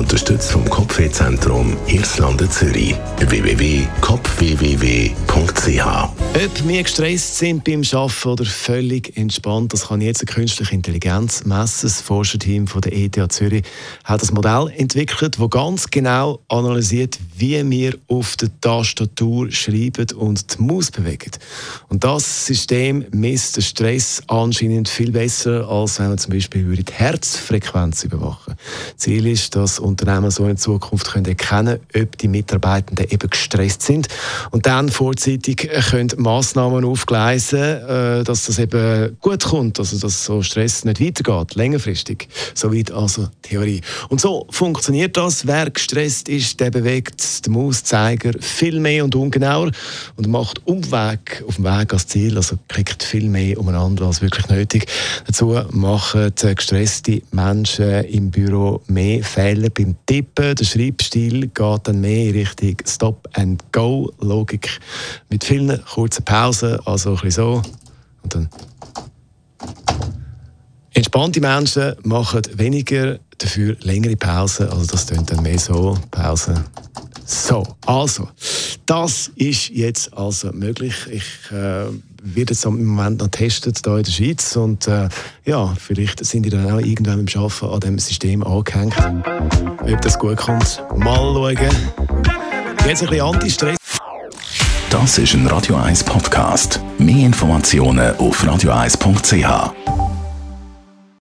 Unterstützt vom Kopfwehzentrum Irlande Zürich. www.kopfwww.ch Ob wir gestresst sind beim Arbeiten oder völlig entspannt, das kann jetzt eine künstliche Intelligenz messen. Das Forscherteam von der ETH Zürich hat ein Modell entwickelt, das ganz genau analysiert, wie wir auf der Tastatur schreiben und die Maus bewegen. Und das System misst den Stress anscheinend viel besser, als wenn man zum Beispiel die Herzfrequenz überwachen. Ziel ist, dass Unternehmen so in Zukunft können erkennen ob die Mitarbeitenden eben gestresst sind und dann vorzeitig können Massnahmen aufgleisen, äh, dass das eben gut kommt, also dass so Stress nicht weitergeht, längerfristig. Soweit also Theorie. Und so funktioniert das. Wer gestresst ist, der bewegt den Mauszeiger viel mehr und ungenauer und macht Umweg auf dem Weg als Ziel, also kriegt viel mehr umeinander als wirklich nötig. Dazu machen gestresste Menschen im Büro mehr Fehler beim Tippen. Der Schreibstil geht dann mehr in Richtung Stop-and-Go-Logik. Mit vielen kurzen Pausen, also ein bisschen so. Und dann. Entspannte Menschen machen weniger, dafür längere Pausen. Also das tönt dann mehr so. Pause. So, also, das ist jetzt also möglich. Ich äh, werde es im Moment noch testen hier in der Schweiz und äh, ja, vielleicht sind die dann auch irgendwann beim Arbeiten an diesem System angehängt. Ob das gut kommt, mal schauen. Jetzt ein bisschen Anti-Stress. Das ist ein Radio 1 Podcast. Mehr Informationen auf radio1.ch.